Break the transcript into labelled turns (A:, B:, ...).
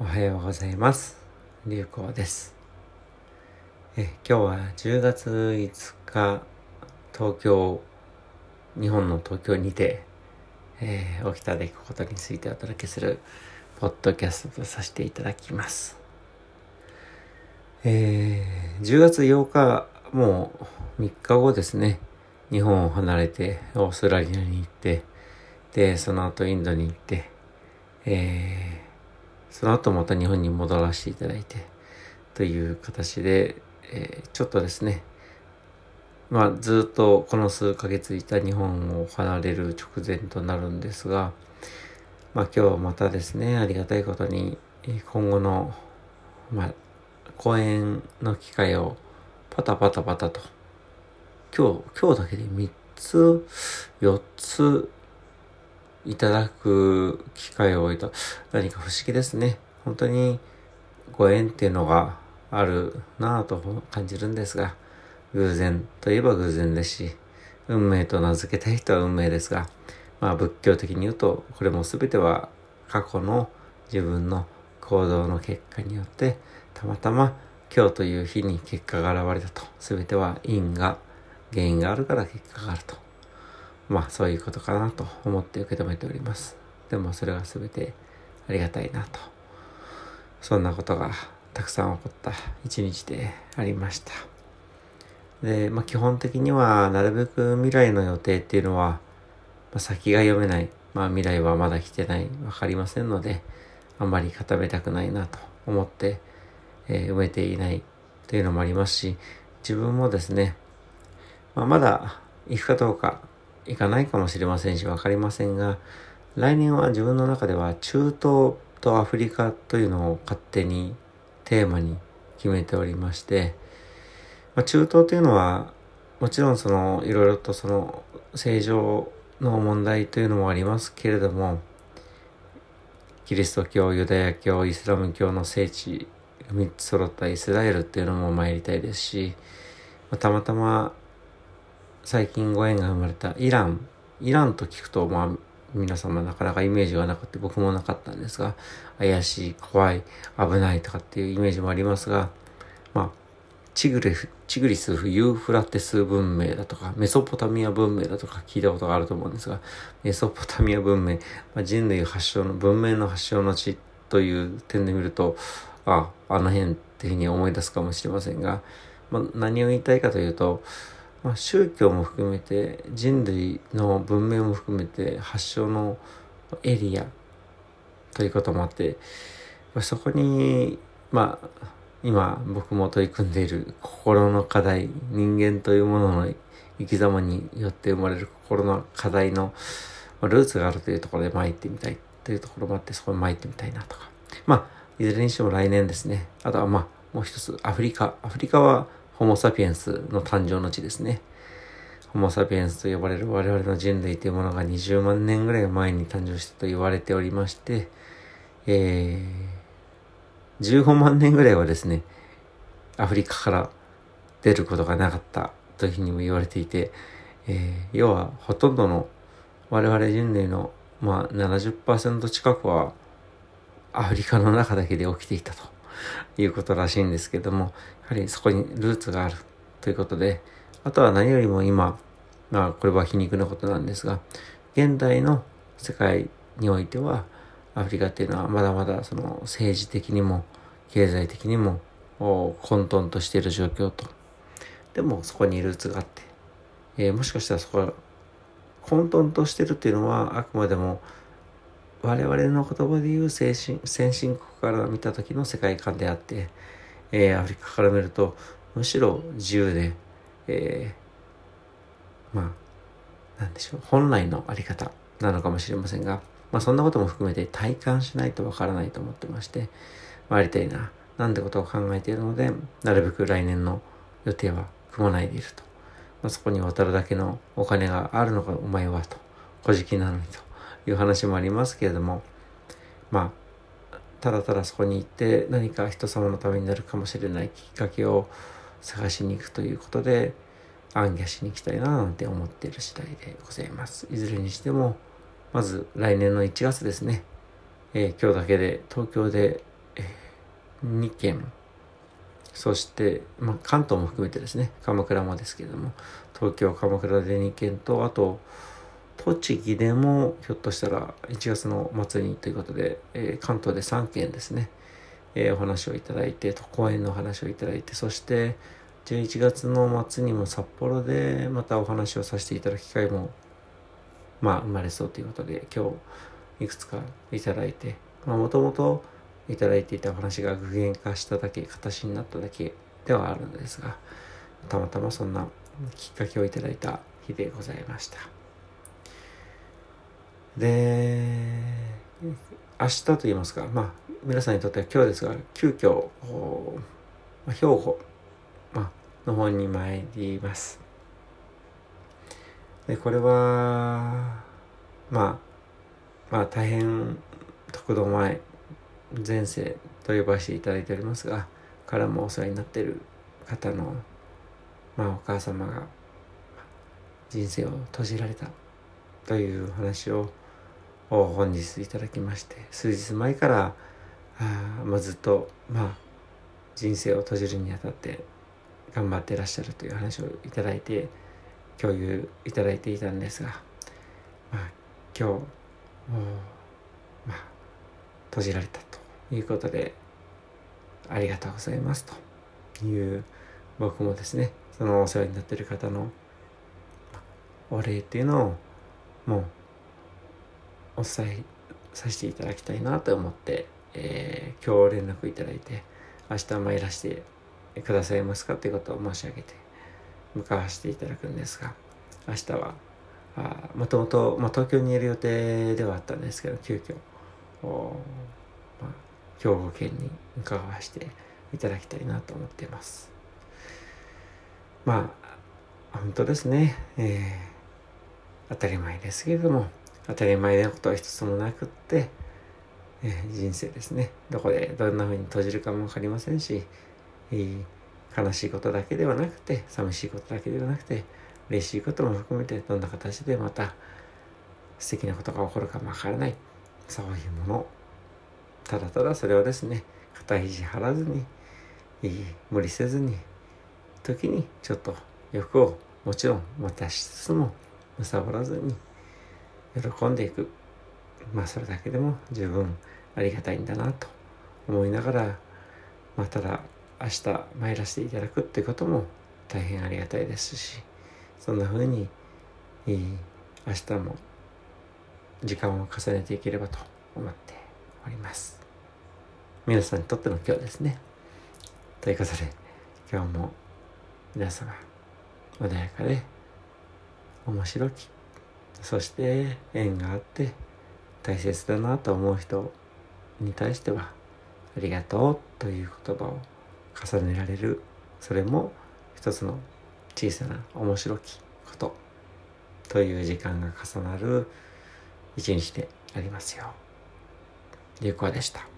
A: おはようございます。流行です。え今日は10月5日、東京、日本の東京にて、えー起きた出来事についてお届けする、ポッドキャストとさせていただきます。えー10月8日、もう3日後ですね、日本を離れて、オーストラリアに行って、で、その後インドに行って、えーその後また日本に戻らせていただいて、という形で、えーちょっとですね、まあずっとこの数ヶ月いた日本を離れる直前となるんですが、まあ今日またですね、ありがたいことに、今後の、まあ、講演の機会をパタパタパタと、今日、今日だけで3つ、4つ、いただく機会を置いた。何か不思議ですね。本当にご縁っていうのがあるなぁと感じるんですが、偶然といえば偶然ですし、運命と名付けたい人は運命ですが、まあ仏教的に言うと、これも全ては過去の自分の行動の結果によって、たまたま今日という日に結果が現れたと。全ては因が、原因があるから結果があると。まあそういうことかなと思って受け止めております。でもそれが全てありがたいなと。そんなことがたくさん起こった一日でありました。で、まあ基本的にはなるべく未来の予定っていうのは、まあ、先が読めない。まあ未来はまだ来てない。わかりませんので、あんまり固めたくないなと思って、えー埋めていないというのもありますし、自分もですね、まあ、まだ行くかどうか行かないかもしれませんし、わかりませんが、来年は自分の中では中東とアフリカというのを勝手にテーマに決めておりまして、まあ、中東というのは、もちろんその、いろいろとその、正常の問題というのもありますけれども、キリスト教、ユダヤ教、イスラム教の聖地3つ揃ったイスラエルっていうのも参りたいですし、まあたまたま最近ご縁が生まれたイラン。イランと聞くと、まあ、皆様なかなかイメージがなくて僕もなかったんですが、怪しい、怖い、危ないとかっていうイメージもありますが、まあ、チグレフ、チグリスユーフラテス文明だとか、メソポタミア文明だとか聞いたことがあると思うんですが、メソポタミア文明、まあ、人類発祥の、文明の発祥の地という点で見ると、あ、あの辺っていうふうに思い出すかもしれませんが、まあ、何を言いたいかというと、まあ、宗教も含めて人類の文明も含めて発祥のエリアということもあってまあそこにまあ今僕も取り組んでいる心の課題人間というものの生き様によって生まれる心の課題のルーツがあるというところで参ってみたいというところもあってそこに参ってみたいなとか。まあいずれにしても来年ですね。あとはまあもう一つアフリカ。アフリカはホモ・サピエンスの誕生の地ですね。ホモ・サピエンスと呼ばれる我々の人類というものが20万年ぐらい前に誕生したと言われておりまして、えー、15万年ぐらいはですね、アフリカから出ることがなかったというふうにも言われていて、えー、要はほとんどの我々人類の、まあ、70%近くはアフリカの中だけで起きていたということらしいんですけども、やはりそこにルーツがあるということで、あとは何よりも今、まあこれは皮肉なことなんですが、現代の世界においては、アフリカっていうのはまだまだその政治的にも経済的にも混沌としている状況と。でもそこにルーツがあって、えーもしかしたらそこは混沌としてるっていうのはあくまでも我々の言葉で言う先進先進国から見た時の世界観であって、えーアフリカから見るとむしろ自由で、えーまあなんでしょう本来のあり方なのかもしれませんが、まあ、そんなことも含めて体感しないとわからないと思ってまして回りたいななんてことを考えているのでなるべく来年の予定は組まないでいると、まあ、そこに渡るだけのお金があるのかお前はと小じなのにという話もありますけれどもまあただただそこに行って何か人様のためになるかもしれないきっかけを探しに行くということで暗記しに行きたいななんて思っている次第でございます。いずれにしてもまず来年の1月ですね、えー今日だけで東京でえ、2件。そして、まあ、関東も含めてですね。鎌倉もですけれども。東京鎌倉で2件とあと栃木でもひょっとしたら1月の末にということで、えー、関東で3件ですね、えー、お話をいただいて公演のお話をいただいてそして11月の末にも札幌でまたお話をさせていただく機会もまあ生まれそうということで今日いくつかいただいてもともといただいていたお話が具現化しただけ形になっただけではあるのですがたまたまそんなきっかけをいただいた日でございました。で明日と言いますかまあ皆さんにとっては今日ですが急遽兵庫、まあ、の方に参ります。でこれはまあまあ大変特度前前世と呼ばせていただいておりますがからもお世話になっている方の、まあ、お母様が人生を閉じられたという話を本日いただきまして数日前からあ、まあ、ずっと、まあ、人生を閉じるにあたって頑張ってらっしゃるという話をいただいて共有いただいていたんですが、まあ、今日まあ閉じられたということでありがとうございますという僕もですねそのお世話になってる方のお礼っていうのをもうお伝えさせていただきたいなと思って、えー、今日連絡いただいて明日参らせてくださいますかということを申し上げて向かわせていただくんですが明日はもともと東京にいる予定ではあったんですけど急遽まあ、兵庫県に伺わせていただきたいなと思っています。まあ本当ですね、えー、当たり前ですけれども当たり前なことは一つもなくって、え、人生ですね。どこでどんな風に閉じるかも分かりませんし、え、悲しいことだけではなくて寂しいことだけではなくて嬉しいことも含めてどんな形でまた素敵なことが起こるかもわからない。そういうもの。ただただそれをですね肩肘張らずに無理せずに時にちょっと欲をもちろん持たしつつも貪らずに喜んでいく。まあそれだけでも十分ありがたいんだなと思いながらまあただ明日参らせていただくっていうことも大変ありがたいですしそんな風に明日も時間を重ねていければと思っております。皆さんにとっての今日ですね。ということで今日も皆様穏やかで面白きそして縁があって大切だなと思う人に対してはありがとうという言葉を重ねられるそれも一つの小さな面白きことという時間が重なる一日でありますよ。有効でした。